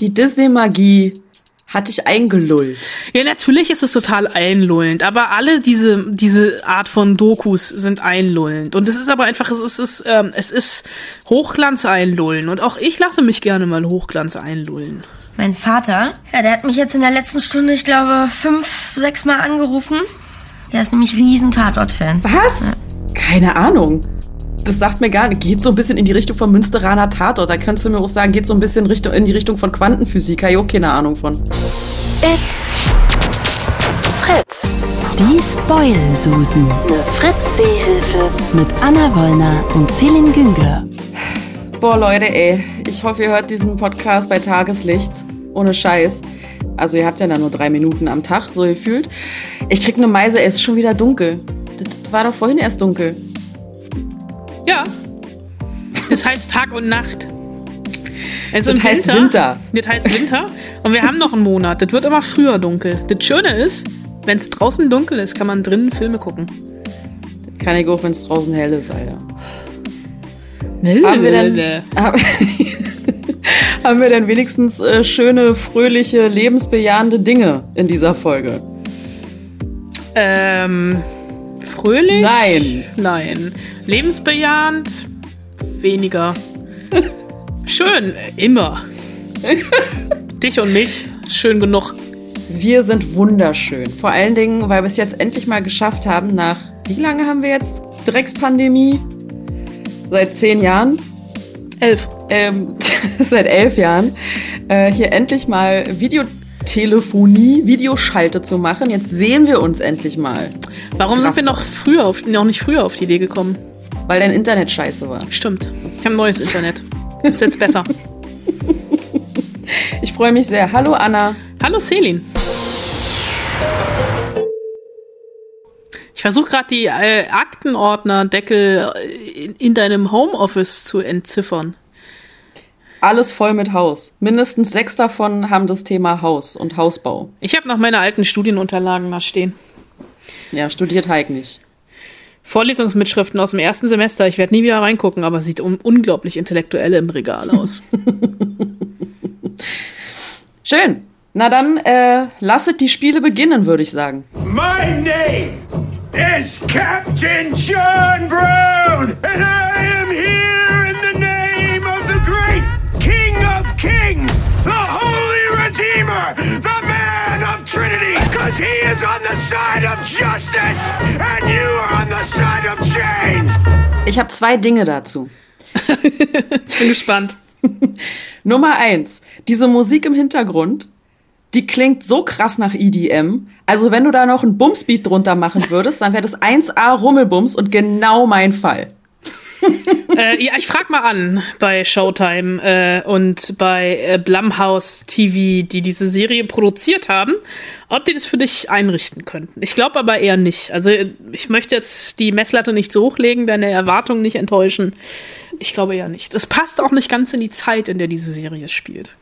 Die Disney-Magie hat dich eingelullt. Ja, natürlich ist es total einlullend, aber alle diese, diese Art von Dokus sind einlullend. Und es ist aber einfach, es ist, es ist, ähm, es ist Hochglanz einlullen. Und auch ich lasse mich gerne mal Hochglanz einlullen. Mein Vater, ja, der hat mich jetzt in der letzten Stunde, ich glaube, fünf, sechs Mal angerufen. Der ist nämlich riesen Tatort-Fan. Was? Ja. Keine Ahnung das sagt mir gar nicht. Geht so ein bisschen in die Richtung von Münsteraner Tatort. Da könntest du mir auch sagen, geht so ein bisschen Richtung, in die Richtung von Quantenphysik. Habe ich auch keine Ahnung von. It's Fritz. Die Spoil-Susen. Eine Fritz-Seehilfe. Mit Anna Wollner und Celine Güngler. Boah, Leute, ey. Ich hoffe, ihr hört diesen Podcast bei Tageslicht. Ohne Scheiß. Also ihr habt ja dann nur drei Minuten am Tag, so gefühlt. Ich krieg eine Meise, es ist schon wieder dunkel. Das war doch vorhin erst dunkel. Ja. Das heißt Tag und Nacht. Also das heißt Winter, Winter. Das heißt Winter. Und wir haben noch einen Monat. Das wird immer früher dunkel. Das Schöne ist, wenn es draußen dunkel ist, kann man drinnen Filme gucken. Das kann ich auch, wenn es draußen hell ist, Alter. Nee, haben, wir denn, haben, haben wir denn wenigstens äh, schöne, fröhliche, lebensbejahende Dinge in dieser Folge? Ähm, fröhlich? Nein. Nein. Lebensbejahend? Weniger. Schön, immer. Dich und mich, schön genug. Wir sind wunderschön. Vor allen Dingen, weil wir es jetzt endlich mal geschafft haben, nach wie lange haben wir jetzt Dreckspandemie? Seit zehn Jahren? Elf. Ähm, seit elf Jahren. Äh, hier endlich mal Videotelefonie, Videoschalte zu machen. Jetzt sehen wir uns endlich mal. Warum Krass. sind wir noch früher auf, noch nicht früher auf die Idee gekommen? Weil dein Internet scheiße war. Stimmt. Ich habe neues Internet. Ist jetzt besser. Ich freue mich sehr. Hallo Anna. Hallo Selin. Ich versuche gerade die äh, Aktenordner-Deckel in, in deinem Homeoffice zu entziffern. Alles voll mit Haus. Mindestens sechs davon haben das Thema Haus und Hausbau. Ich habe noch meine alten Studienunterlagen mal stehen. Ja, studiert Heik nicht. Vorlesungsmitschriften aus dem ersten Semester. Ich werde nie wieder reingucken, aber sieht un unglaublich intellektuell im Regal aus. Schön. Na dann, äh, lasset die Spiele beginnen, würde ich sagen. My name is Captain John Brown and because he is on the side of justice and you are on the side of change. Ich habe zwei Dinge dazu. ich bin gespannt. Nummer eins, diese Musik im Hintergrund, die klingt so krass nach EDM. Also wenn du da noch einen Bumsbeat drunter machen würdest, dann wäre das 1A Rummelbums und genau mein Fall. äh, ja, ich frag mal an bei Showtime äh, und bei äh, Blumhouse TV, die diese Serie produziert haben, ob die das für dich einrichten könnten. Ich glaube aber eher nicht. Also ich möchte jetzt die Messlatte nicht so hochlegen, deine Erwartungen nicht enttäuschen. Ich glaube eher nicht. Es passt auch nicht ganz in die Zeit, in der diese Serie spielt.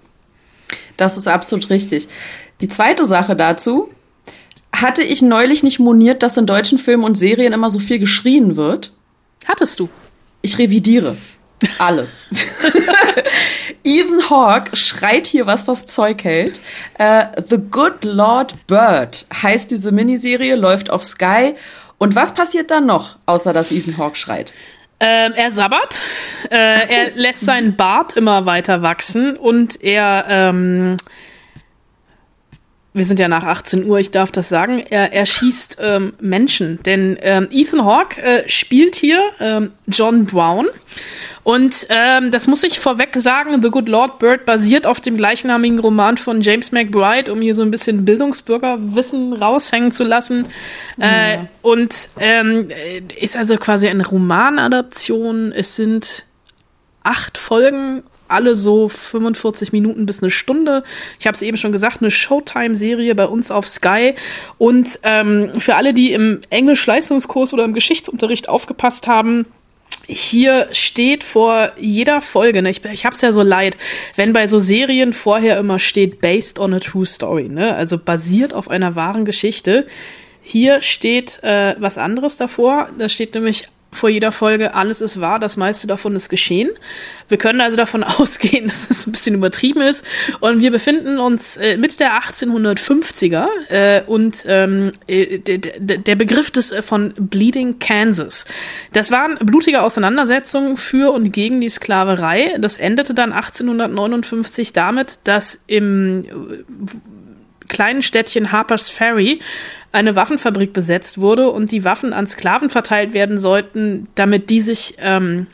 Das ist absolut richtig. Die zweite Sache dazu, hatte ich neulich nicht moniert, dass in deutschen Filmen und Serien immer so viel geschrien wird? Hattest du. Ich revidiere. Alles. Ethan Hawke schreit hier, was das Zeug hält. Uh, The Good Lord Bird heißt diese Miniserie, läuft auf Sky. Und was passiert dann noch, außer dass Ethan Hawke schreit? Ähm, er sabbert, äh, er lässt seinen Bart immer weiter wachsen und er ähm, wir sind ja nach 18 Uhr, ich darf das sagen, er, er schießt ähm, Menschen. Denn ähm, Ethan Hawke äh, spielt hier ähm, John Brown. Und ähm, das muss ich vorweg sagen, The Good Lord Bird basiert auf dem gleichnamigen Roman von James McBride, um hier so ein bisschen Bildungsbürgerwissen raushängen zu lassen. Äh, ja. Und ähm, ist also quasi eine Romanadaption. Es sind acht Folgen alle so 45 Minuten bis eine Stunde. Ich habe es eben schon gesagt, eine Showtime-Serie bei uns auf Sky. Und ähm, für alle, die im Englisch-Leistungskurs oder im Geschichtsunterricht aufgepasst haben, hier steht vor jeder Folge, ne, ich, ich hab's ja so leid, wenn bei so Serien vorher immer steht, based on a true story, ne? Also basiert auf einer wahren Geschichte. Hier steht äh, was anderes davor. Da steht nämlich vor jeder Folge, alles ist wahr, das meiste davon ist geschehen. Wir können also davon ausgehen, dass es ein bisschen übertrieben ist. Und wir befinden uns äh, Mitte der 1850er äh, und ähm, äh, der Begriff des äh, von Bleeding Kansas. Das waren blutige Auseinandersetzungen für und gegen die Sklaverei. Das endete dann 1859 damit, dass im kleinen Städtchen Harper's Ferry eine Waffenfabrik besetzt wurde und die Waffen an Sklaven verteilt werden sollten, damit die sich ähm,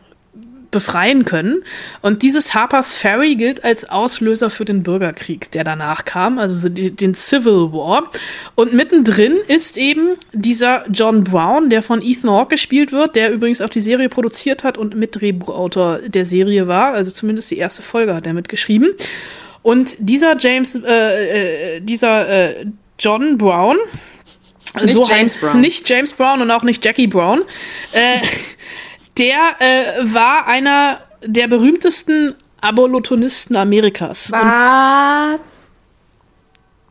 befreien können. Und dieses Harper's Ferry gilt als Auslöser für den Bürgerkrieg, der danach kam, also den Civil War. Und mittendrin ist eben dieser John Brown, der von Ethan Hawke gespielt wird, der übrigens auch die Serie produziert hat und Mitdrehbuchautor der Serie war. Also zumindest die erste Folge hat er mitgeschrieben. Und dieser James, äh, äh, dieser äh, John Brown, nicht so James Brown. nicht James Brown und auch nicht Jackie Brown, äh, der äh, war einer der berühmtesten Abolitonisten Amerikas. Was?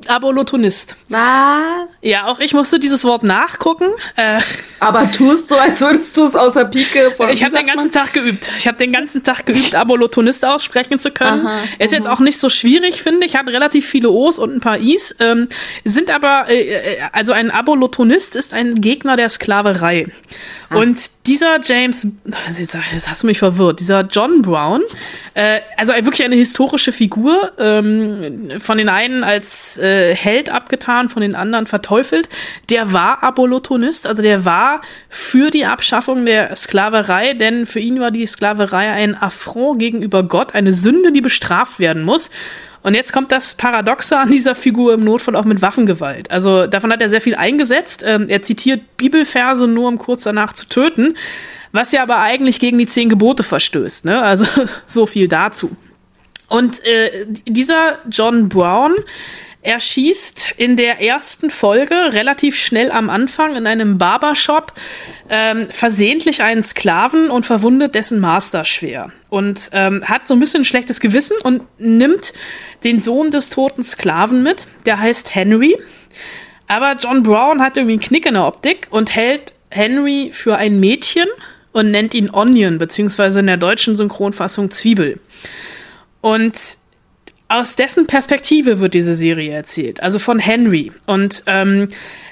Abolitonist. Was? Ja, auch ich musste dieses Wort nachgucken. Äh, Aber tust so, als würdest du es aus der Pike von. ich habe den ganzen Tag geübt. Ich habe den ganzen Tag geübt, Abolitonist aussprechen zu können. Aha, ist jetzt auch nicht so schwierig, finde ich. Hat relativ viele O's und ein paar I's. Ähm, sind aber, äh, äh, also ein Abolitonist ist ein Gegner der Sklaverei. Und dieser James, jetzt hast du mich verwirrt, dieser John Brown, äh, also wirklich eine historische Figur, ähm, von den einen als äh, Held abgetan, von den anderen verteufelt, der war Abolitonist, also der war für die Abschaffung der Sklaverei, denn für ihn war die Sklaverei ein Affront gegenüber Gott, eine Sünde, die bestraft werden muss. Und jetzt kommt das Paradoxe an dieser Figur im Notfall auch mit Waffengewalt. Also davon hat er sehr viel eingesetzt. Ähm, er zitiert Bibelverse nur, um kurz danach zu töten, was ja aber eigentlich gegen die zehn Gebote verstößt. Ne? Also so viel dazu. Und äh, dieser John Brown, er schießt in der ersten Folge relativ schnell am Anfang in einem Barbershop ähm, versehentlich einen Sklaven und verwundet dessen Master schwer. Und ähm, hat so ein bisschen ein schlechtes Gewissen und nimmt den Sohn des toten Sklaven mit. Der heißt Henry. Aber John Brown hat irgendwie einen Knick in der Optik und hält Henry für ein Mädchen und nennt ihn Onion, beziehungsweise in der deutschen Synchronfassung Zwiebel. Und aus dessen Perspektive wird diese Serie erzählt, also von Henry. Und ähm,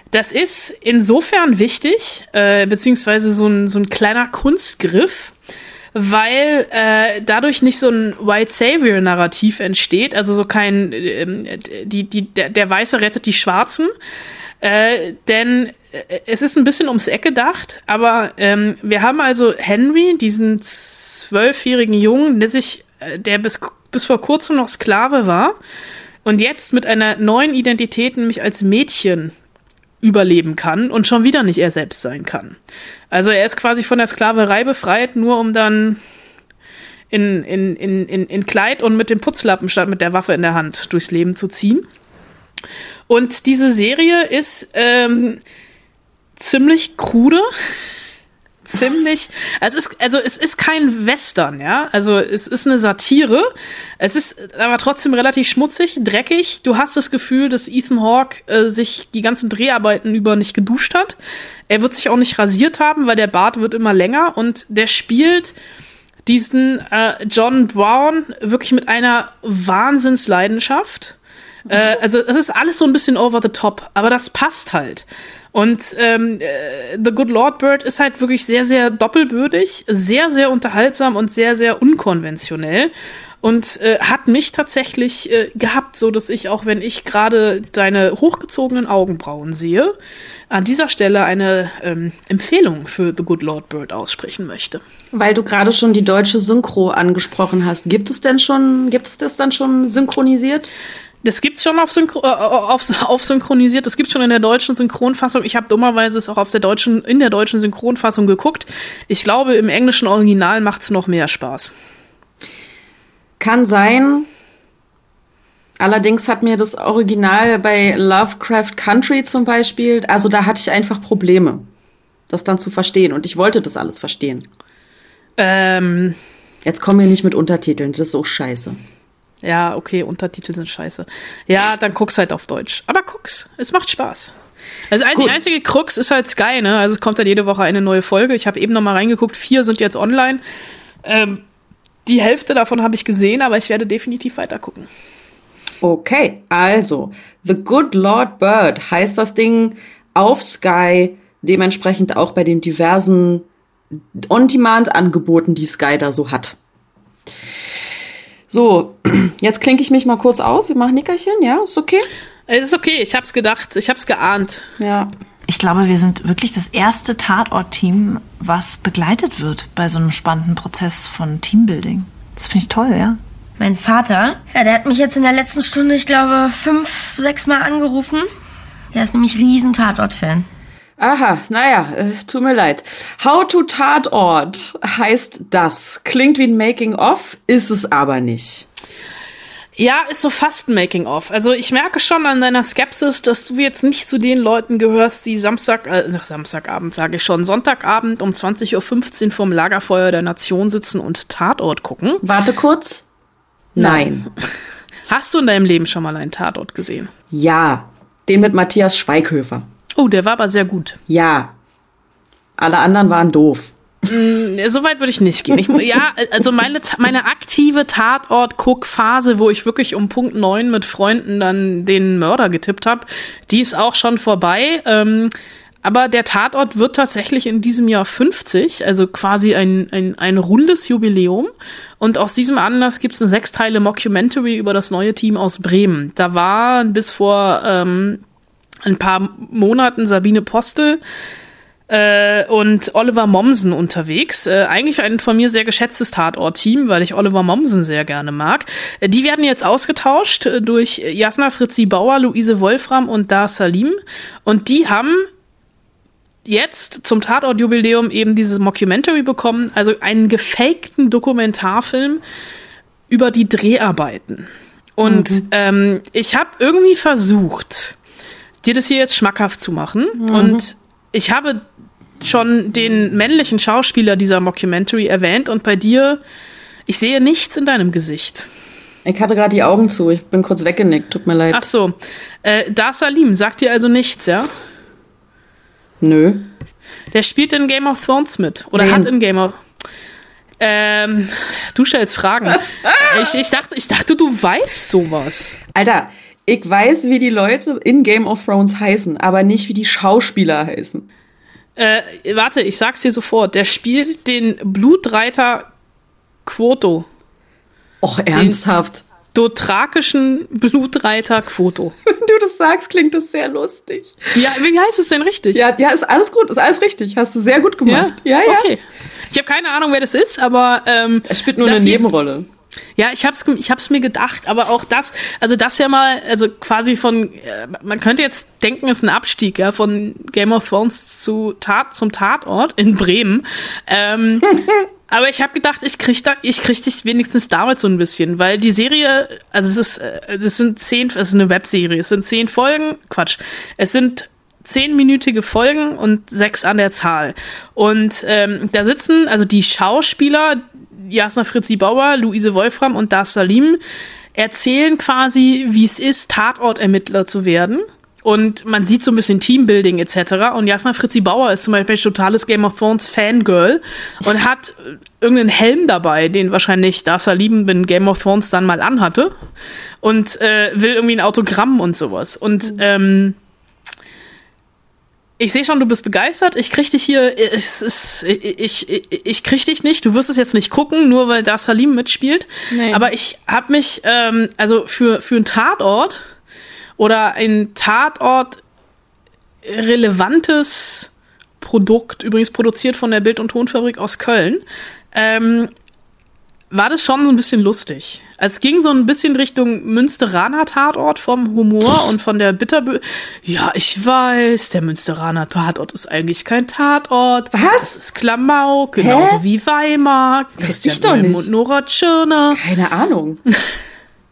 das ist insofern wichtig, äh, beziehungsweise so ein, so ein kleiner Kunstgriff, weil äh, dadurch nicht so ein White Savior-Narrativ entsteht, also so kein, äh, die, die, der, der Weiße rettet die Schwarzen, äh, denn äh, es ist ein bisschen ums Eck gedacht, aber ähm, wir haben also Henry, diesen zwölfjährigen Jungen, der sich, äh, der bis, bis vor kurzem noch Sklave war und jetzt mit einer neuen Identität, nämlich als Mädchen, überleben kann und schon wieder nicht er selbst sein kann. Also er ist quasi von der Sklaverei befreit, nur um dann in, in, in, in, in Kleid und mit dem Putzlappen statt mit der Waffe in der Hand durchs Leben zu ziehen. Und diese Serie ist ähm, ziemlich krude. Ziemlich, also es ist, also es ist kein Western, ja. Also es ist eine Satire. Es ist aber trotzdem relativ schmutzig, dreckig. Du hast das Gefühl, dass Ethan Hawke äh, sich die ganzen Dreharbeiten über nicht geduscht hat. Er wird sich auch nicht rasiert haben, weil der Bart wird immer länger und der spielt diesen äh, John Brown wirklich mit einer Wahnsinnsleidenschaft. Äh, also es ist alles so ein bisschen over the top, aber das passt halt. Und ähm, äh, The Good Lord Bird ist halt wirklich sehr, sehr doppelbödig, sehr, sehr unterhaltsam und sehr, sehr unkonventionell. Und äh, hat mich tatsächlich äh, gehabt, so dass ich auch, wenn ich gerade deine hochgezogenen Augenbrauen sehe, an dieser Stelle eine ähm, Empfehlung für The Good Lord Bird aussprechen möchte. Weil du gerade schon die deutsche Synchro angesprochen hast. Gibt es denn schon, gibt es das dann schon synchronisiert? Das gibt's schon auf, Synchro äh, auf, auf synchronisiert, das gibt's schon in der deutschen Synchronfassung. Ich habe dummerweise es auch auf der deutschen, in der deutschen Synchronfassung geguckt. Ich glaube, im englischen Original macht's noch mehr Spaß. Kann sein. Allerdings hat mir das Original bei Lovecraft Country zum Beispiel, also da hatte ich einfach Probleme, das dann zu verstehen. Und ich wollte das alles verstehen. Ähm, Jetzt kommen wir nicht mit Untertiteln, das ist so scheiße. Ja, okay, Untertitel sind scheiße. Ja, dann guck's halt auf Deutsch. Aber guck's, es macht Spaß. Also ein, die einzige Krux ist halt Sky, ne? Also es kommt halt jede Woche eine neue Folge. Ich habe eben noch mal reingeguckt, vier sind jetzt online. Ähm, die Hälfte davon habe ich gesehen, aber ich werde definitiv weiter gucken. Okay, also The Good Lord Bird heißt das Ding auf Sky, dementsprechend auch bei den diversen On-Demand-Angeboten, die Sky da so hat. So, jetzt klinke ich mich mal kurz aus. Ich mache Nickerchen, ja? Ist okay? Es ist okay, ich hab's gedacht, ich hab's geahnt. Ja. Ich glaube, wir sind wirklich das erste Tatort-Team, was begleitet wird bei so einem spannenden Prozess von Teambuilding. Das finde ich toll, ja. Mein Vater, ja, der hat mich jetzt in der letzten Stunde, ich glaube, fünf, sechs Mal angerufen. Der ist nämlich riesen Tatort-Fan. Aha, naja, äh, tut mir leid. How to Tatort heißt das. Klingt wie ein Making-of, ist es aber nicht. Ja, ist so fast ein Making-of. Also ich merke schon an deiner Skepsis, dass du jetzt nicht zu den Leuten gehörst, die Samstag, äh, Samstagabend sage ich schon, Sonntagabend um 20.15 Uhr vorm Lagerfeuer der Nation sitzen und Tatort gucken. Warte kurz. Nein. Hast du in deinem Leben schon mal einen Tatort gesehen? Ja. Den mit Matthias Schweighöfer. Oh, der war aber sehr gut. Ja. Alle anderen waren doof. Ja, So weit würde ich nicht gehen. Ich, ja, also meine, meine aktive Tatort-Guck-Phase, wo ich wirklich um Punkt 9 mit Freunden dann den Mörder getippt habe, die ist auch schon vorbei. Ähm, aber der Tatort wird tatsächlich in diesem Jahr 50, also quasi ein, ein, ein rundes Jubiläum. Und aus diesem Anlass gibt es eine sechsteile Mockumentary über das neue Team aus Bremen. Da war bis vor ähm, ein paar Monaten Sabine Postel äh, und Oliver Mommsen unterwegs. Äh, eigentlich ein von mir sehr geschätztes Tatort-Team, weil ich Oliver Mommsen sehr gerne mag. Äh, die werden jetzt ausgetauscht äh, durch Jasna Fritzi Bauer, Luise Wolfram und Dar Salim. Und die haben jetzt zum Tatort-Jubiläum eben dieses Mockumentary bekommen, also einen gefakten Dokumentarfilm über die Dreharbeiten. Und ähm, ich habe irgendwie versucht, dir das hier jetzt schmackhaft zu machen. Und ich habe schon den männlichen Schauspieler dieser Mockumentary erwähnt und bei dir, ich sehe nichts in deinem Gesicht. Ich hatte gerade die Augen zu. Ich bin kurz weggenickt. Tut mir leid. Ach so, äh, Dar Salim sagt dir also nichts, ja? Nö. Der spielt in Game of Thrones mit. Oder Wen? hat in Game of. Ähm, du stellst Fragen. ich, ich, dachte, ich dachte, du weißt sowas. Alter, ich weiß, wie die Leute in Game of Thrones heißen, aber nicht, wie die Schauspieler heißen. Äh, warte, ich sag's dir sofort. Der spielt den Blutreiter Quoto. Och, ernsthaft. Dothrakischen Blutreiter Quoto. Wenn du das sagst, klingt das sehr lustig. Ja, wie heißt es denn richtig? Ja, ja, ist alles gut, ist alles richtig. Hast du sehr gut gemacht. Ja, ja. Okay. Ich habe keine Ahnung, wer das ist, aber ähm, Es spielt nur eine Nebenrolle. Ja, ich hab's, ich hab's mir gedacht, aber auch das, also das ja mal, also quasi von, äh, man könnte jetzt denken, es ist ein Abstieg, ja, von Game of Thrones zu Tat, zum Tatort in Bremen. Ähm, aber ich habe gedacht, ich krieg da, ich krieg dich wenigstens damit so ein bisschen, weil die Serie, also es ist, äh, es sind zehn, es ist eine Webserie, es sind zehn Folgen, Quatsch, es sind zehnminütige Folgen und sechs an der Zahl. Und ähm, da sitzen also die Schauspieler, Jasna Fritzi Bauer, Luise Wolfram und Dar Salim, erzählen quasi, wie es ist, Tatortermittler zu werden. Und man sieht so ein bisschen Teambuilding etc. Und Jasna Fritzi Bauer ist zum Beispiel ein totales Game of Thrones Fangirl und hat irgendeinen Helm dabei, den wahrscheinlich Dar Salim in Game of Thrones dann mal anhatte. Und äh, will irgendwie ein Autogramm und sowas. Und ähm, ich sehe schon, du bist begeistert. Ich krieg dich hier, es ist, ich, ich, ich krieg dich nicht. Du wirst es jetzt nicht gucken, nur weil da Salim mitspielt. Nee. Aber ich habe mich, ähm, also für, für einen Tatort oder ein Tatort relevantes Produkt, übrigens produziert von der Bild- und Tonfabrik aus Köln, ähm, war das schon so ein bisschen lustig. Es ging so ein bisschen Richtung Münsteraner Tatort vom Humor und von der Bitterbö. Ja, ich weiß, der Münsteraner Tatort ist eigentlich kein Tatort. Was? Das ist Klamauk, genauso wie Weimar. Christian ich doch nicht. und Nora Tschirner. Keine Ahnung.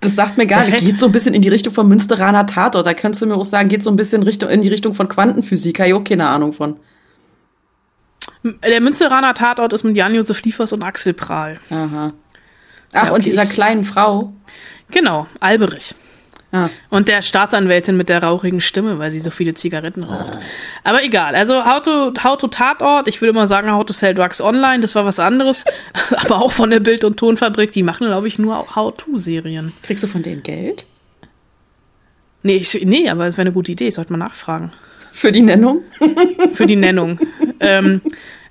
Das sagt mir gar nicht. Geht so ein bisschen in die Richtung von Münsteraner Tatort. Da kannst du mir auch sagen, geht so ein bisschen Richtung, in die Richtung von Quantenphysik. Habe ich auch keine Ahnung von. Der Münsteraner Tatort ist mit Jan-Josef Liefers und Axel Prahl. Aha. Ach, Ja, und okay, dieser ich- kleinen Frau. Genau, Alberich. Ah. Und der Staatsanwältin mit der rauchigen Stimme, weil sie so viele Zigaretten raucht. Aber egal. Also How to, How to Tatort, ich würde mal sagen How to Sell Drugs Online, das war was anderes. Aber auch von der Bild- und Tonfabrik, die machen, glaube ich, nur How-to-Serien. Kriegst du von denen Geld? Nee, ich, nee, aber es wäre eine gute Idee, sollte mal nachfragen. Für die Nennung? Für die Nennung. ähm,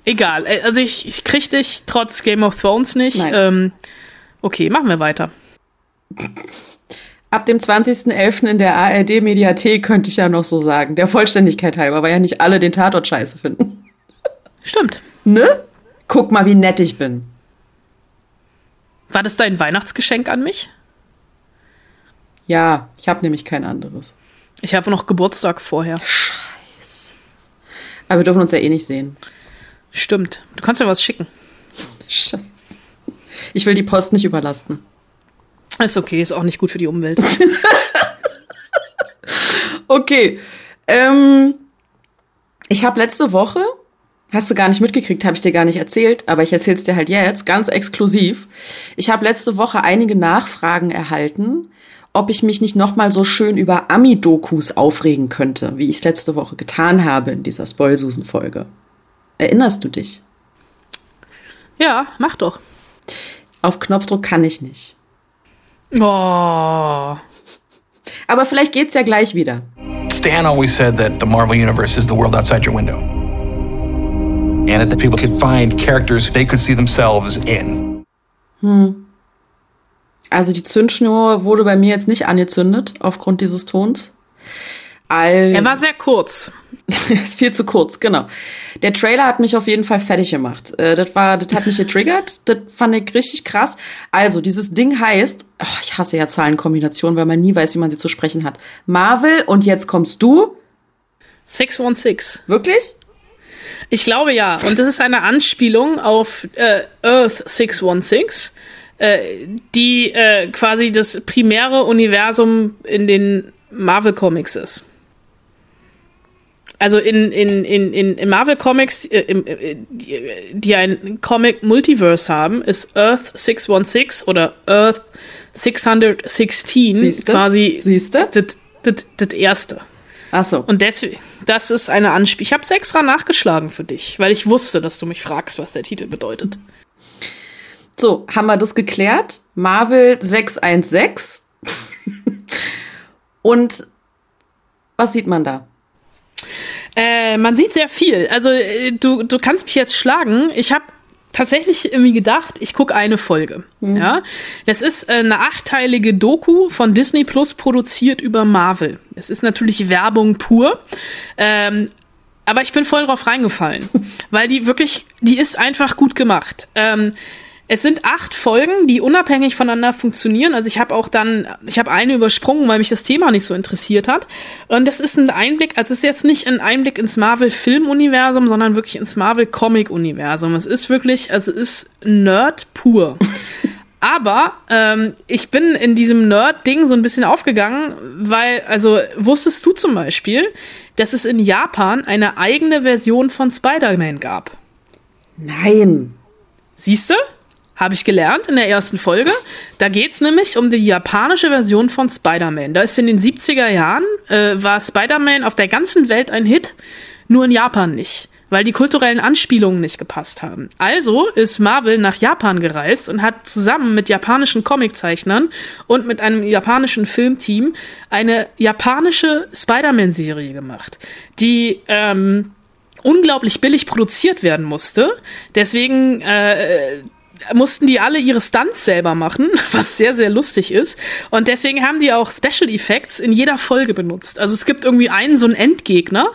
egal. Äh, Also ich, ich krieg dich trotz Game of Thrones nicht. Nein. Ähm, okay, machen wir weiter. Ab dem 20.11. in der ARD-Mediathek könnte ich ja noch so sagen. Der Vollständigkeit halber, weil ja nicht alle den Tatort scheiße finden. Stimmt. Ne? Guck mal, wie nett ich bin. War das dein Weihnachtsgeschenk an mich? Ja, ich habe nämlich kein anderes. Ich habe noch Geburtstag vorher. Aber wir dürfen uns ja eh nicht sehen. Stimmt. Du kannst mir was schicken. Scheiße. Ich will die Post nicht überlasten. Ist okay, ist auch nicht gut für die Umwelt. Okay. Ähm, ich habe letzte Woche, hast du gar nicht mitgekriegt, habe ich dir gar nicht erzählt, aber ich erzähl's dir halt jetzt, ganz exklusiv. Ich habe letzte Woche einige Nachfragen erhalten, ob ich mich nicht noch mal so schön über Ami-Dokus aufregen könnte, wie ich es letzte Woche getan habe in dieser Spoilsusen-Folge. Erinnerst du dich? ja, mach doch. Auf Knopfdruck kann ich nicht. Oh. Aber vielleicht geht's ja gleich wieder. Stan always said that the Marvel Universe is the world outside your window. And that the people could find characters they could see themselves in. Also die Zündschnur wurde bei mir jetzt nicht angezündet aufgrund dieses Tons. All Er war sehr kurz. ist viel zu kurz, genau. Der Trailer hat mich auf jeden Fall fertig gemacht. Äh, das war, das hat mich getriggert. Das fand ich richtig krass. Also dieses Ding heißt, oh, ich hasse ja Zahlenkombinationen, weil man nie weiß, wie man sie zu sprechen hat. Marvel und jetzt kommst du. 616. Wirklich? Ich glaube ja. Und das ist eine Anspielung auf äh, Earth 616, äh, die äh, quasi das primäre Universum in den Marvel Comics ist. Also in, in, in, in, in Marvel Comics, äh, äh, die, ein Comic Multiverse haben, ist Earth 616 oder Earth 616 Siehste? quasi Siehste? das erste. Ach so. Und deswegen, das ist eine Anspielung. Ich habe es extra nachgeschlagen für dich, weil ich wusste, dass du mich fragst, was der Titel bedeutet. So, haben wir das geklärt? Marvel 616. und was sieht man da? Äh, man sieht sehr viel. Also äh, du, du kannst mich jetzt schlagen. Ich habe tatsächlich irgendwie gedacht, ich gucke eine Folge. Ja, das ist äh, eine achteilige Doku von Disney Plus produziert über Marvel. Es ist natürlich Werbung pur. Ähm, aber ich bin voll drauf reingefallen, weil die wirklich, die ist einfach gut gemacht. Ähm, es sind acht Folgen, die unabhängig voneinander funktionieren. Also ich habe auch dann, ich habe eine übersprungen, weil mich das Thema nicht so interessiert hat. Und das ist ein Einblick, also es ist jetzt nicht ein Einblick ins Marvel-Film-Universum, sondern wirklich ins Marvel-Comic-Universum. Es ist wirklich, also es ist Nerd pur. Aber ähm, ich bin in diesem Nerd-Ding so ein bisschen aufgegangen, weil, also wusstest du zum Beispiel, dass es in Japan eine eigene Version von Spider-Man gab? Nein. Siehste? Habe ich gelernt in der ersten Folge. Da geht's nämlich um die japanische Version von Spider-Man. Da ist in den 70er Jahren, äh, war Spider-Man auf der ganzen Welt ein Hit, nur in Japan nicht, weil die kulturellen Anspielungen nicht gepasst haben. Also ist Marvel nach Japan gereist und hat zusammen mit japanischen Comiczeichnern und mit einem japanischen Filmteam eine japanische Spider-Man-Serie gemacht, die ähm, unglaublich billig produziert werden musste. Deswegen äh, mussten die alle ihre Stunts selber machen, was sehr, sehr lustig ist. Und deswegen haben die auch Special Effects in jeder Folge benutzt. Also es gibt irgendwie einen, so einen Endgegner,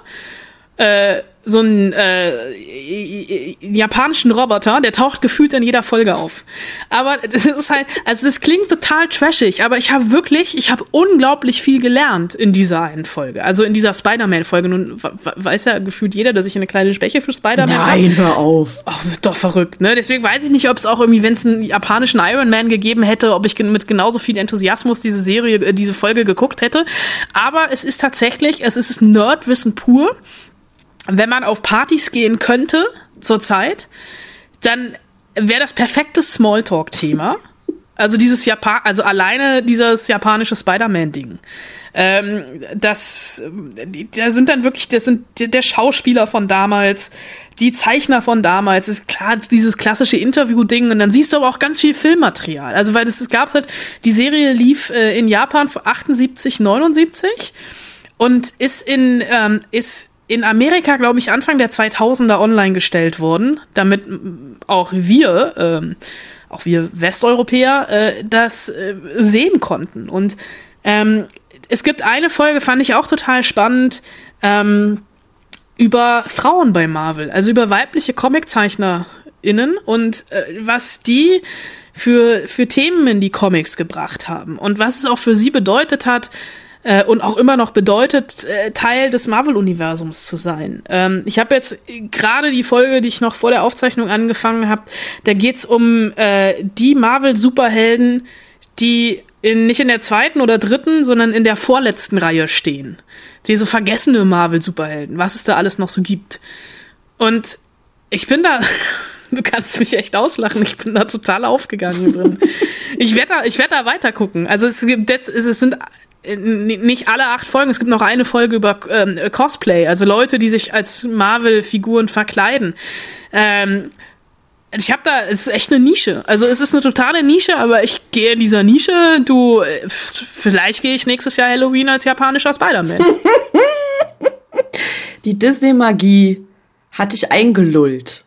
äh, so einen äh, japanischen Roboter, der taucht gefühlt in jeder Folge auf. Aber das ist halt, also das klingt total trashig, aber ich habe wirklich, ich habe unglaublich viel gelernt in dieser einen Folge. Also in dieser Spider-Man-Folge. Nun weiß ja gefühlt jeder, dass ich eine kleine Schwäche für Spider-Man habe. Nein, hör auf. Ach, doch verrückt, ne? Deswegen weiß ich nicht, ob es auch irgendwie, wenn es einen japanischen Iron Man gegeben hätte, ob ich mit genauso viel Enthusiasmus diese Serie, äh, diese Folge geguckt hätte. Aber es ist tatsächlich, es ist Nerdwissen pur. Wenn man auf Partys gehen könnte zurzeit, dann wäre das perfekte Smalltalk-Thema. Also dieses Japan, also alleine dieses japanische Spider-Man-Ding. Ähm, das, da sind dann wirklich, das sind der Schauspieler von damals, die Zeichner von damals, ist klar, dieses klassische Interview-Ding und dann siehst du aber auch ganz viel Filmmaterial. Also weil es gab halt, die Serie lief äh, in Japan vor 78, 79 und ist in, ähm, ist in Amerika, glaube ich, Anfang der 2000er online gestellt worden, damit auch wir, ähm, auch wir Westeuropäer, äh, das äh, sehen konnten. Und ähm, es gibt eine Folge, fand ich auch total spannend, ähm, über Frauen bei Marvel, also über weibliche ComiczeichnerInnen und äh, was die für, für Themen in die Comics gebracht haben und was es auch für sie bedeutet hat, äh, und auch immer noch bedeutet, äh, Teil des Marvel-Universums zu sein. Ähm, ich habe jetzt gerade die Folge, die ich noch vor der Aufzeichnung angefangen habe, da geht's um äh, die Marvel-Superhelden, die in, nicht in der zweiten oder dritten, sondern in der vorletzten Reihe stehen. Die so vergessene Marvel-Superhelden, was es da alles noch so gibt. Und ich bin da, du kannst mich echt auslachen, ich bin da total aufgegangen drin. ich werde da, ich werd da weiter gucken. Also es gibt, es, es sind nicht alle acht Folgen, es gibt noch eine Folge über ähm, Cosplay, also Leute, die sich als Marvel-Figuren verkleiden. Ähm, ich habe da, es ist echt eine Nische. Also es ist eine totale Nische, aber ich gehe in dieser Nische. Du, äh, vielleicht gehe ich nächstes Jahr Halloween als japanischer Spider-Man. Die Disney-Magie hat dich eingelullt.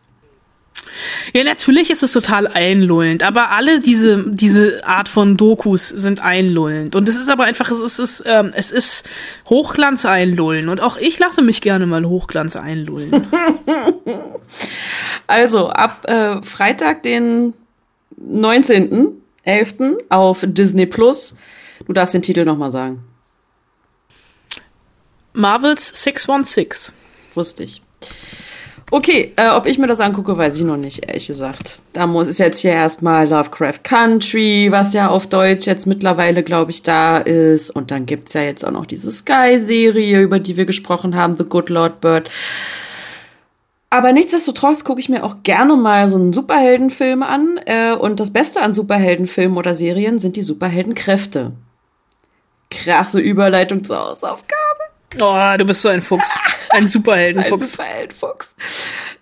Ja, natürlich ist es total einlullend, aber alle diese, diese Art von Dokus sind einlullend. Und es ist aber einfach, es ist, ähm, es ist Hochglanz einlullen. Und auch ich lasse mich gerne mal Hochglanz einlullen. Also, ab äh, Freitag, den 19.11. auf Disney Plus. Du darfst den Titel nochmal sagen. Marvels 616. Wusste ich. Okay, äh, ob ich mir das angucke, weiß ich noch nicht, ehrlich gesagt. Da muss ist jetzt hier erstmal Lovecraft Country, was ja auf Deutsch jetzt mittlerweile, glaube ich, da ist. Und dann gibt's ja jetzt auch noch diese Sky-Serie, über die wir gesprochen haben, The Good Lord Bird. Aber nichtsdestotrotz gucke ich mir auch gerne mal so einen Superheldenfilm an. Äh, und das Beste an Superheldenfilmen oder Serien sind die Superheldenkräfte. Krasse Überleitung zur Hausaufgabe. Oh, du bist so ein Fuchs. Ein Superheldenfuchs. Ein Superheldenfuchs.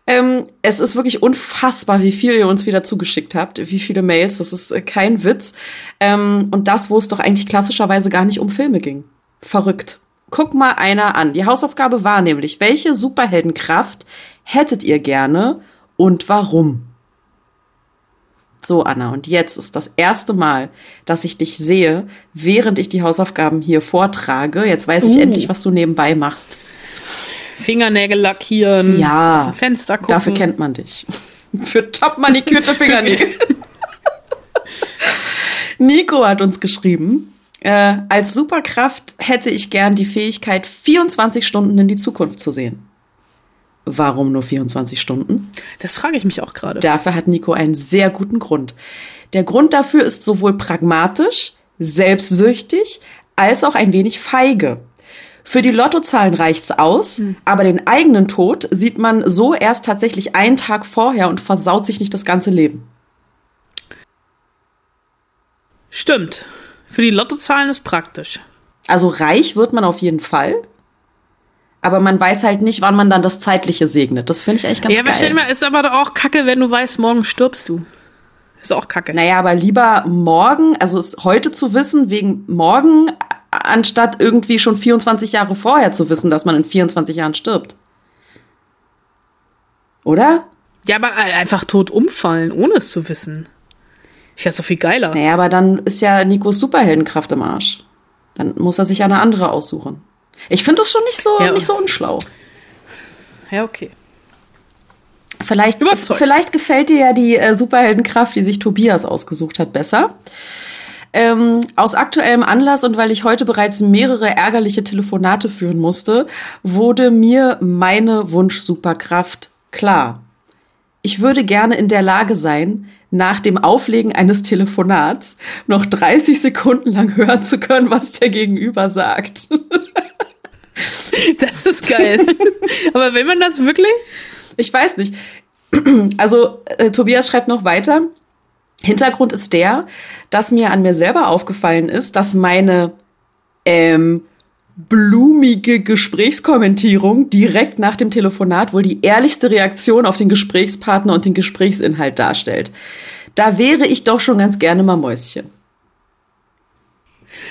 Ähm, es ist wirklich unfassbar, wie viel ihr uns wieder zugeschickt habt, wie viele Mails. Das ist äh, kein Witz. Ähm, und das, wo es doch eigentlich klassischerweise gar nicht um Filme ging. Verrückt. Guck mal einer an. Die Hausaufgabe war nämlich, welche Superheldenkraft hättet ihr gerne und warum? So, Anna, und jetzt ist das erste Mal, dass ich dich sehe, während ich die Hausaufgaben hier vortrage. Jetzt weiß ich Uh. endlich, was du nebenbei machst. Fingernägel lackieren. Ja, aus dem Fenster gucken. dafür kennt man dich. Für top manikürte Fingernägel. Nico hat uns geschrieben, äh, als Superkraft hätte ich gern die Fähigkeit, 24 Stunden in die Zukunft zu sehen. Warum nur 24 Stunden? Das frage ich mich auch gerade. Dafür hat Nico einen sehr guten Grund. Der Grund dafür ist sowohl pragmatisch, selbstsüchtig, als auch ein wenig feige. Für die Lottozahlen reicht's aus, aber den eigenen Tod sieht man so erst tatsächlich einen Tag vorher und versaut sich nicht das ganze Leben. Stimmt. Für die Lottozahlen ist praktisch. Also reich wird man auf jeden Fall, aber man weiß halt nicht, wann man dann das Zeitliche segnet. Das finde ich echt ganz ja, aber stell dir geil. mal, ist aber doch auch kacke, wenn du weißt, morgen stirbst du. Ist auch kacke. Naja, aber lieber morgen, also es heute zu wissen, wegen morgen, anstatt irgendwie schon 24 Jahre vorher zu wissen, dass man in 24 Jahren stirbt. Oder? Ja, aber einfach tot umfallen, ohne es zu wissen. Ich ist doch viel geiler. Naja, aber dann ist ja Nikos Superheldenkraft im Arsch. Dann muss er sich eine andere aussuchen. Ich finde das schon nicht so, Ja. nicht so unschlau. Ja, okay. Vielleicht, Überzeugt. vielleicht gefällt dir ja die äh, Superheldenkraft, die sich Tobias ausgesucht hat, besser. Ähm, aus aktuellem Anlass und weil ich heute bereits mehrere ärgerliche Telefonate führen musste, wurde mir meine Wunsch-Superkraft klar. Ich würde gerne in der Lage sein, nach dem Auflegen eines Telefonats noch 30 Sekunden lang hören zu können, was der Gegenüber sagt. Das ist geil. aber will man das wirklich? Ich weiß nicht. Also, äh, Tobias schreibt noch weiter. Hintergrund ist der, dass mir an mir selber aufgefallen ist, dass meine ähm, blumige Gesprächskommentierung direkt nach dem Telefonat wohl die ehrlichste Reaktion auf den Gesprächspartner und den Gesprächsinhalt darstellt. Da wäre ich doch schon ganz gerne mal Mäuschen.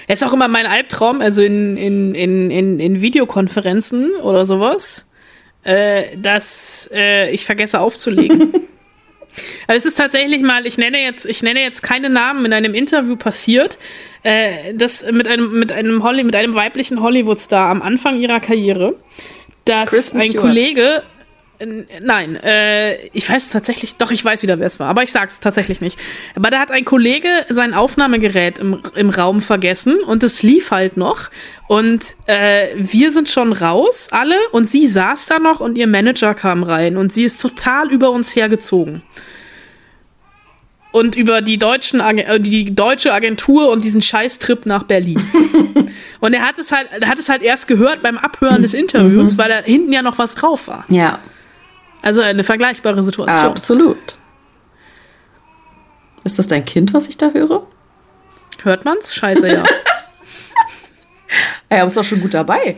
Es ist auch immer mein Albtraum, also in, in, in, in, in Videokonferenzen oder sowas, äh, dass äh, ich vergesse aufzulegen. also es ist tatsächlich mal, ich nenne jetzt, ich nenne jetzt keine Namen in einem Interview passiert, äh, das mit einem, mit einem Holly, mit einem weiblichen Hollywood-Star am Anfang ihrer Karriere, dass Kristen ein Stewart. Kollege Nein, äh, ich weiß tatsächlich, doch, ich weiß wieder, wer es war, aber ich sag's tatsächlich nicht. Aber da hat ein Kollege sein Aufnahmegerät im, im Raum vergessen und es lief halt noch. Und äh, wir sind schon raus, alle, und sie saß da noch und ihr Manager kam rein und sie ist total über uns hergezogen. Und über die, deutschen, äh, die deutsche Agentur und diesen Scheißtrip nach Berlin. und er hat es halt, er hat es halt erst gehört beim Abhören des Interviews, weil da hinten ja noch was drauf war. Ja, Also eine vergleichbare Situation. absolut. Ist das dein Kind, was ich da höre? Hört man's? Scheiße, ja. Ja, aber ist doch schon gut dabei.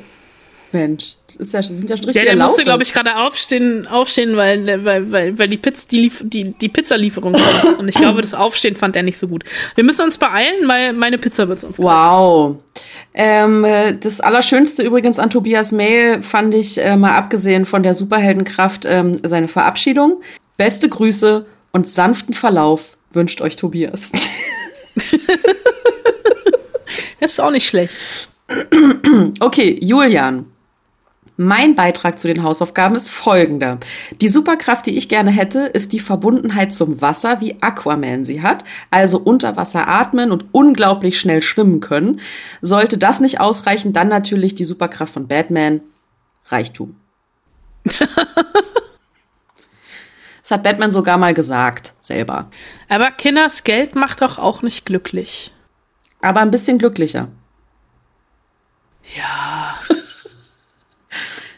Mensch, das ist ja, sind ja schon Der, richtig der musste, glaube ich, gerade aufstehen, aufstehen, weil, weil, weil, weil die, Pizz, die, die, die Pizzalieferung kommt. Und ich glaube, das Aufstehen fand er nicht so gut. Wir müssen uns beeilen, weil meine Pizza wird uns. Wow. Ähm, äh, das Allerschönste übrigens an Tobias Mail fand ich, äh, mal abgesehen von der Superheldenkraft, ähm, seine Verabschiedung. Beste Grüße und sanften Verlauf wünscht euch Tobias. Das ist auch nicht schlecht. Okay, Julian. Mein Beitrag zu den Hausaufgaben ist folgender. Die Superkraft, die ich gerne hätte, ist die Verbundenheit zum Wasser, wie Aquaman sie hat, also unter Wasser atmen und unglaublich schnell schwimmen können. Sollte das nicht ausreichen, dann natürlich die Superkraft von Batman, Reichtum. das hat Batman sogar mal gesagt, selber. Aber Kinders Geld macht doch auch nicht glücklich. Aber ein bisschen glücklicher. Ja.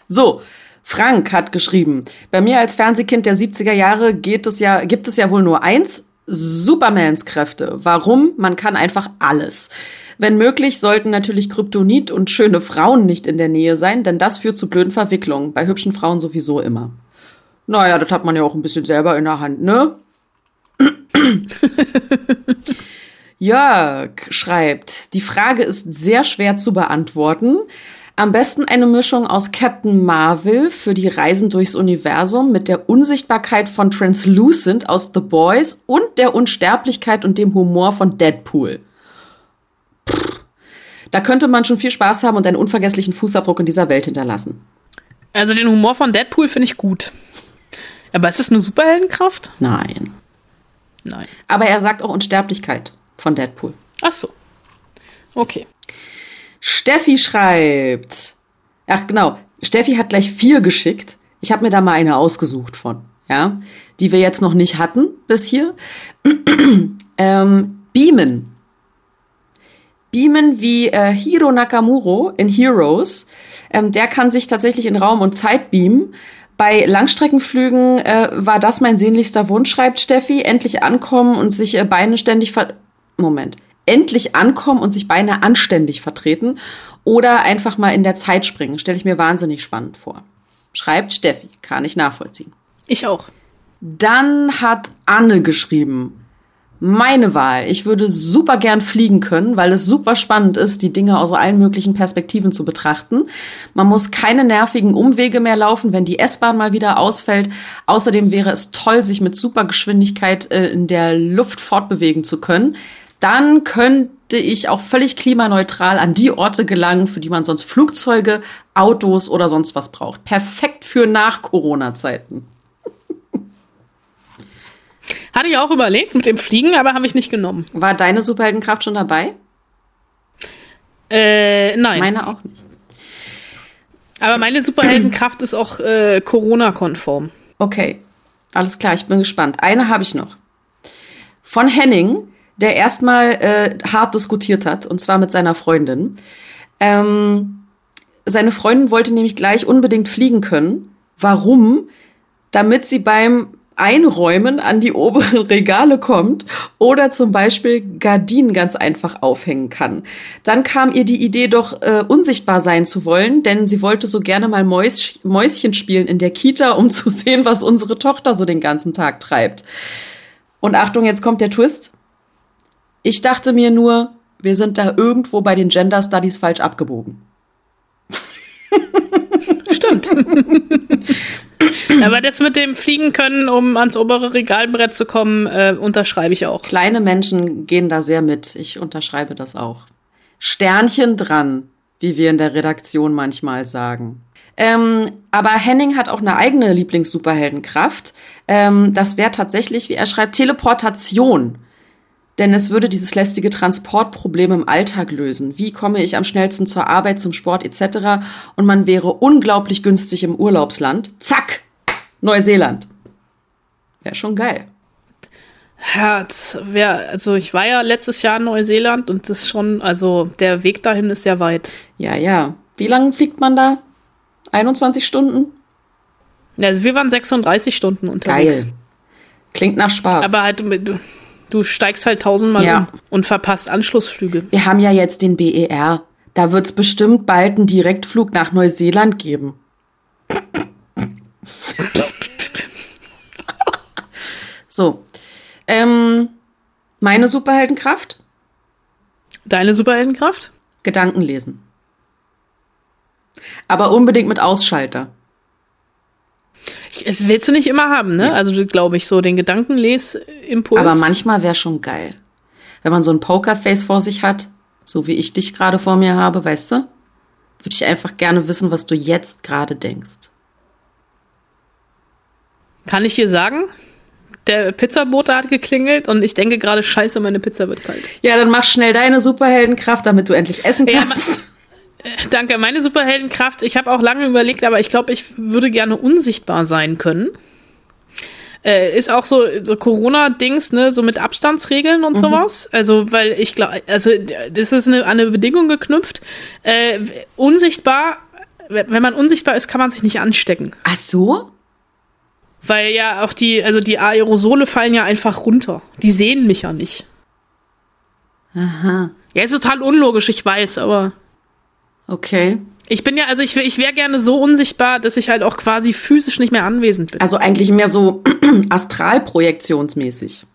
So, Frank hat geschrieben, bei mir als Fernsehkind der 70er Jahre geht es ja, gibt es ja wohl nur eins, Supermans Kräfte. Warum? Man kann einfach alles. Wenn möglich, sollten natürlich Kryptonit und schöne Frauen nicht in der Nähe sein, denn das führt zu blöden Verwicklungen. Bei hübschen Frauen sowieso immer. Naja, das hat man ja auch ein bisschen selber in der Hand, ne? Jörg schreibt, die Frage ist sehr schwer zu beantworten. Am besten eine Mischung aus Captain Marvel für die Reisen durchs Universum mit der Unsichtbarkeit von Translucent aus The Boys und der Unsterblichkeit und dem Humor von Deadpool. Pff, da könnte man schon viel Spaß haben und einen unvergesslichen Fußabdruck in dieser Welt hinterlassen. Also den Humor von Deadpool finde ich gut. Aber ist das eine Superheldenkraft? Nein. Nein. Aber er sagt auch Unsterblichkeit von Deadpool. Ach so. Okay. Steffi schreibt. Ach genau, Steffi hat gleich vier geschickt. Ich habe mir da mal eine ausgesucht von, ja, die wir jetzt noch nicht hatten bis hier. ähm, Beamen. Beamen wie äh, Hiro Nakamuro in Heroes. Ähm, der kann sich tatsächlich in Raum und Zeit beamen. Bei Langstreckenflügen äh, war das mein sehnlichster Wunsch, schreibt Steffi. Endlich ankommen und sich äh, Beine ständig ver Moment. Endlich ankommen und sich Beine anständig vertreten oder einfach mal in der Zeit springen. Stelle ich mir wahnsinnig spannend vor. Schreibt Steffi. Kann ich nachvollziehen. Ich auch. Dann hat Anne geschrieben. Meine Wahl. Ich würde super gern fliegen können, weil es super spannend ist, die Dinge aus allen möglichen Perspektiven zu betrachten. Man muss keine nervigen Umwege mehr laufen, wenn die S-Bahn mal wieder ausfällt. Außerdem wäre es toll, sich mit super Geschwindigkeit äh, in der Luft fortbewegen zu können. Dann könnte ich auch völlig klimaneutral an die Orte gelangen, für die man sonst Flugzeuge, Autos oder sonst was braucht. Perfekt für nach-Corona-Zeiten. Hatte ich auch überlegt mit dem Fliegen, aber habe ich nicht genommen. War deine Superheldenkraft schon dabei? Äh, nein. Meine auch nicht. aber meine Superheldenkraft ist auch äh, Corona-konform. Okay, alles klar, ich bin gespannt. Eine habe ich noch. Von Henning, der erstmal äh, hart diskutiert hat, und zwar mit seiner Freundin. Ähm, seine Freundin wollte nämlich gleich unbedingt fliegen können. Warum? Damit sie beim Einräumen an die oberen Regale kommt oder zum Beispiel Gardinen ganz einfach aufhängen kann. Dann kam ihr die Idee, doch äh, unsichtbar sein zu wollen, denn sie wollte so gerne mal Mäus Mäuschen spielen in der Kita, um zu sehen, was unsere Tochter so den ganzen Tag treibt. Und Achtung, jetzt kommt der Twist. Ich dachte mir nur, wir sind da irgendwo bei den Gender Studies falsch abgebogen. Stimmt. Aber das mit dem Fliegen können, um ans obere Regalbrett zu kommen, äh, unterschreibe ich auch. Kleine Menschen gehen da sehr mit. Ich unterschreibe das auch. Sternchen dran, wie wir in der Redaktion manchmal sagen. Ähm, aber Henning hat auch eine eigene Lieblings-Superheldenkraft. Ähm, das wäre tatsächlich, wie er schreibt, Teleportation. Denn es würde dieses lästige Transportproblem im Alltag lösen. Wie komme ich am schnellsten zur Arbeit, zum Sport etc. Und man wäre unglaublich günstig im Urlaubsland. Zack! Neuseeland. Wäre schon geil. Ja, wär, also ich war ja letztes Jahr in Neuseeland und das ist schon, also der Weg dahin ist sehr weit. Ja, ja. Wie lange fliegt man da? 21 Stunden? Also wir waren 36 Stunden unterwegs. Geil. Klingt nach Spaß. Aber halt, du, du steigst halt tausendmal Ja. um und verpasst Anschlussflüge. Wir haben ja jetzt den BER. Da wird's bestimmt bald einen Direktflug nach Neuseeland geben. so. Ähm, meine Superheldenkraft? Deine Superheldenkraft? Gedanken lesen. Aber unbedingt mit Ausschalter. Es willst du nicht immer haben, ne? Also glaube ich, so den Gedankenlesimpuls. Aber manchmal wäre schon geil. Wenn man so ein Pokerface vor sich hat, so wie ich dich gerade vor mir habe, weißt du? Würde ich einfach gerne wissen, was du jetzt gerade denkst. Kann ich dir sagen? Der Pizzabote hat geklingelt und ich denke gerade, scheiße, meine Pizza wird kalt. Ja, dann mach schnell deine Superheldenkraft, damit du endlich essen Ja, kannst. Danke, meine Superheldenkraft. Ich habe auch lange überlegt, aber ich glaube, ich würde gerne unsichtbar sein können. Äh, ist auch so, so Corona-Dings, ne, so mit Abstandsregeln und sowas. Also, weil ich glaube, also das ist eine, an eine Bedingung geknüpft. Äh, unsichtbar, wenn man unsichtbar ist, kann man sich nicht anstecken. Ach so? Weil ja auch die, also die Aerosole fallen ja einfach runter. Die sehen mich ja nicht. Aha. Ja, ist total unlogisch, ich weiß, aber Okay. ich bin ja, also ich, ich wäre gerne so unsichtbar, dass ich halt auch quasi physisch nicht mehr anwesend bin. Also eigentlich mehr so astralprojektionsmäßig.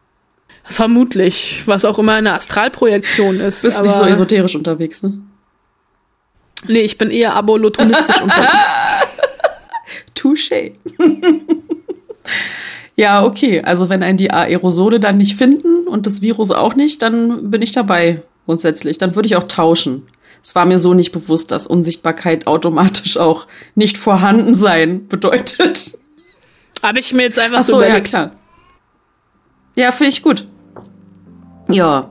Vermutlich, was auch immer eine Astralprojektion ist. Bist aber, nicht so esoterisch unterwegs, ne? Nee, ich bin eher abolotonistisch unterwegs. Touché. ja, okay. Also wenn einen die Aerosole dann nicht finden und das Virus auch nicht, dann bin ich dabei grundsätzlich. Dann würde ich auch tauschen. Es war mir so nicht bewusst, dass Unsichtbarkeit automatisch auch nicht vorhanden sein bedeutet. Habe ich mir jetzt einfach Ach so so, ja, überlegt. klar. Ja, finde ich gut. Ja.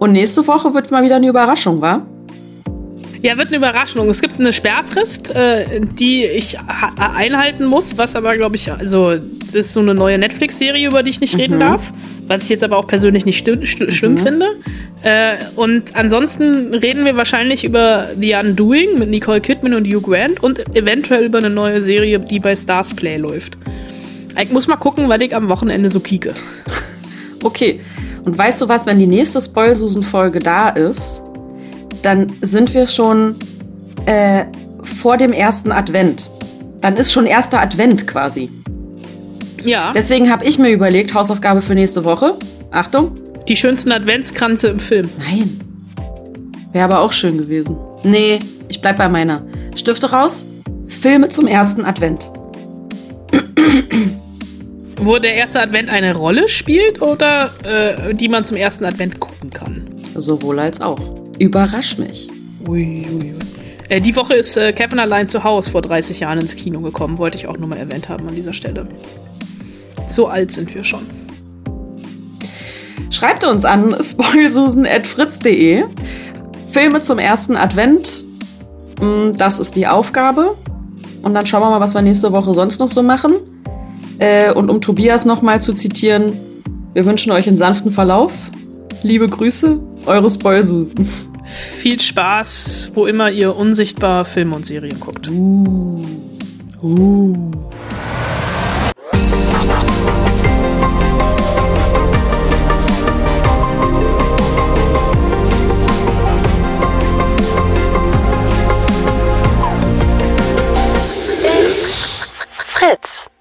Und nächste Woche wird mal wieder eine Überraschung, wa? Ja, wird eine Überraschung. Es gibt eine Sperrfrist, äh, die ich ha- einhalten muss, was aber, glaube ich, also, das ist so eine neue Netflix-Serie, über die ich nicht reden darf. Was ich jetzt aber auch persönlich nicht sch schlimm finde. Äh, und ansonsten reden wir wahrscheinlich über The Undoing mit Nicole Kidman und Hugh Grant und eventuell über eine neue Serie, die bei Stars Play läuft. Ich muss mal gucken, was ich am Wochenende so kieke. Okay. Und weißt du was, wenn die nächste Spoilsusen-Folge da ist, dann sind wir schon äh, vor dem ersten Advent. Dann ist schon erster Advent quasi. Ja, Deswegen habe ich mir überlegt, Hausaufgabe für nächste Woche. Achtung. die schönsten Adventskranze im Film. Nein. Wäre aber auch schön gewesen. Nee, ich bleib bei meiner. Stifte raus. Filme zum ersten Advent. Wo der erste Advent eine Rolle spielt oder äh, die man zum ersten Advent gucken kann. Sowohl als auch. Überrasch mich. Ui, ui, ui. Äh, die Woche ist äh, Kevin allein zu Hause vor 30 Jahren ins Kino gekommen. Wollte ich auch nur mal erwähnt haben an dieser Stelle. So alt sind wir schon. Schreibt uns an spoilsusen.fritz.de. Filme zum ersten Advent. Mm, Das ist die Aufgabe. Und dann schauen wir mal, was wir nächste Woche sonst noch so machen. Äh, Und um Tobias nochmal zu zitieren, wir wünschen euch einen sanften Verlauf. Liebe Grüße, eure Spoilsusen. Viel Spaß, wo immer ihr unsichtbar Filme und Serien guckt. Uh. Uh. It's.